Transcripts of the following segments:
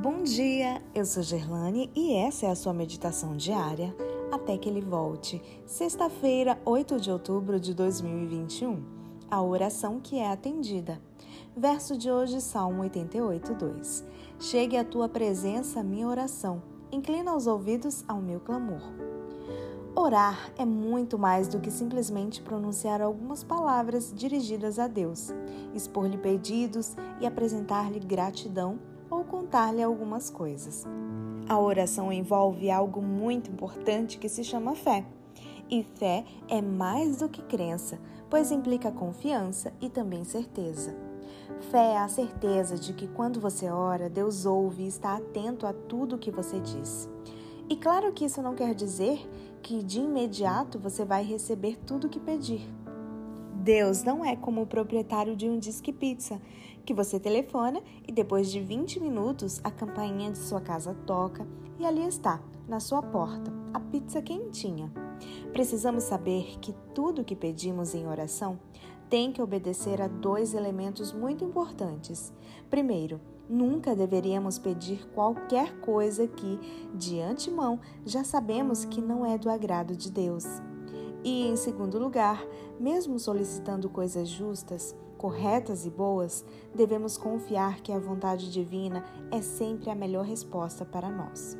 Bom dia, eu sou Gerlane e essa é a sua meditação diária até que ele volte. Sexta-feira, 8 de outubro de 2021. A oração que é atendida. Verso de hoje, Salmo 88, 2. Chegue à tua presença, minha oração. Inclina os ouvidos ao meu clamor. Orar é muito mais do que simplesmente pronunciar algumas palavras dirigidas a Deus, expor-lhe pedidos e apresentar-lhe gratidão contar-lhe algumas coisas. A oração envolve algo muito importante que se chama fé. E fé é mais do que crença, pois implica confiança e também certeza. Fé é a certeza de que quando você ora, Deus ouve e está atento a tudo o que você diz. E claro que isso não quer dizer que de imediato você vai receber tudo o que pedir. Deus não é como o proprietário de um disque pizza, que você telefona e depois de 20 minutos a campainha de sua casa toca e ali está, na sua porta, a pizza quentinha. Precisamos saber que tudo que pedimos em oração tem que obedecer a dois elementos muito importantes. Primeiro, nunca deveríamos pedir qualquer coisa que, de antemão, já sabemos que não é do agrado de Deus. E, em segundo lugar, mesmo solicitando coisas justas, corretas e boas, devemos confiar que a vontade divina é sempre a melhor resposta para nós.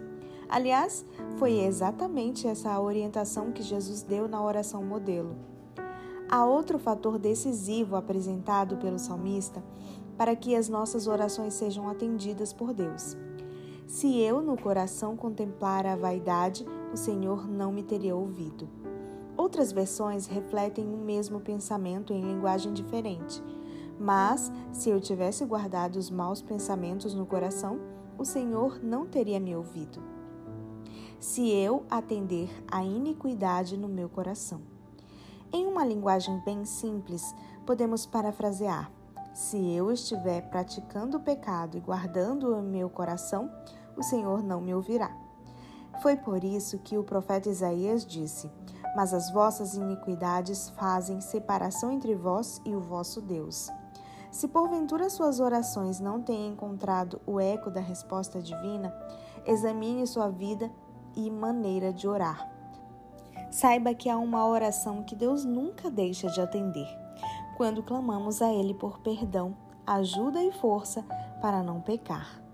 Aliás, foi exatamente essa a orientação que Jesus deu na oração modelo. Há outro fator decisivo apresentado pelo salmista para que as nossas orações sejam atendidas por Deus. Se eu no coração contemplar a vaidade, o Senhor não me teria ouvido. Outras versões refletem o mesmo pensamento em linguagem diferente. Mas, se eu tivesse guardado os maus pensamentos no coração, o Senhor não teria me ouvido. Se eu atender à iniquidade no meu coração. Em uma linguagem bem simples, podemos parafrasear: Se eu estiver praticando o pecado e guardando o meu coração, o Senhor não me ouvirá. Foi por isso que o profeta Isaías disse: Mas as vossas iniquidades fazem separação entre vós e o vosso Deus. Se porventura suas orações não têm encontrado o eco da resposta divina, examine sua vida e maneira de orar. Saiba que há uma oração que Deus nunca deixa de atender, quando clamamos a Ele por perdão, ajuda e força para não pecar.